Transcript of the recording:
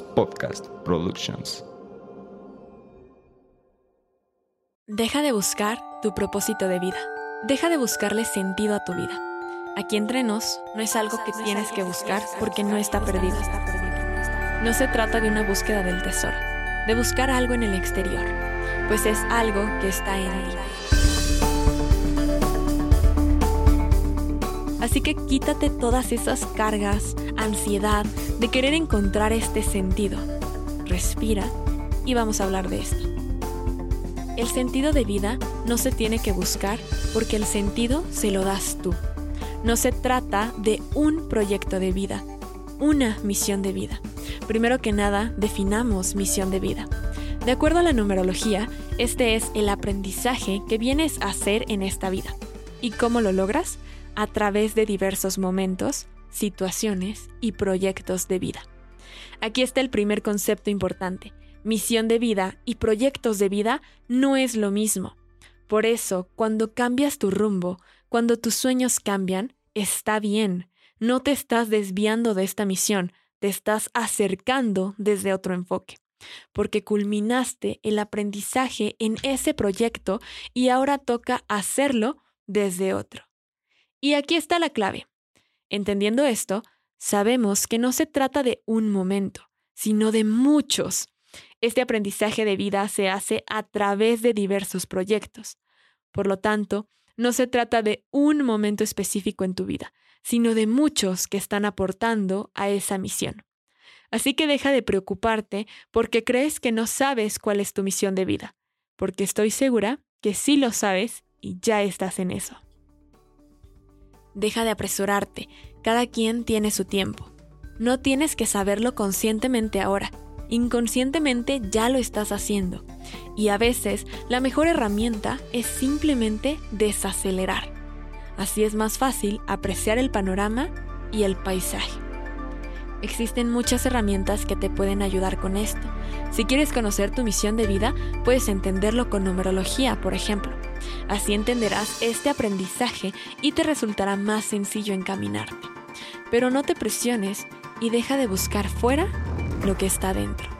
Podcast Productions. Deja de buscar tu propósito de vida. Deja de buscarle sentido a tu vida. Aquí entre nos no es algo que tienes que buscar porque no está perdido. No se trata de una búsqueda del tesoro, de buscar algo en el exterior, pues es algo que está en ti. Así que quítate todas esas cargas, ansiedad de querer encontrar este sentido. Respira y vamos a hablar de esto. El sentido de vida no se tiene que buscar porque el sentido se lo das tú. No se trata de un proyecto de vida, una misión de vida. Primero que nada, definamos misión de vida. De acuerdo a la numerología, este es el aprendizaje que vienes a hacer en esta vida. ¿Y cómo lo logras? A través de diversos momentos, situaciones y proyectos de vida. Aquí está el primer concepto importante. Misión de vida y proyectos de vida no es lo mismo. Por eso, cuando cambias tu rumbo, cuando tus sueños cambian, está bien. No te estás desviando de esta misión, te estás acercando desde otro enfoque, porque culminaste el aprendizaje en ese proyecto y ahora toca hacerlo desde otro. Y aquí está la clave. Entendiendo esto, sabemos que no se trata de un momento, sino de muchos. Este aprendizaje de vida se hace a través de diversos proyectos. Por lo tanto, no se trata de un momento específico en tu vida, sino de muchos que están aportando a esa misión. Así que deja de preocuparte porque crees que no sabes cuál es tu misión de vida, porque estoy segura que sí lo sabes y ya estás en eso. Deja de apresurarte, cada quien tiene su tiempo. No tienes que saberlo conscientemente ahora, inconscientemente ya lo estás haciendo. Y a veces la mejor herramienta es simplemente desacelerar. Así es más fácil apreciar el panorama y el paisaje. Existen muchas herramientas que te pueden ayudar con esto. Si quieres conocer tu misión de vida, puedes entenderlo con numerología, por ejemplo. Así entenderás este aprendizaje y te resultará más sencillo encaminarte. Pero no te presiones y deja de buscar fuera lo que está dentro.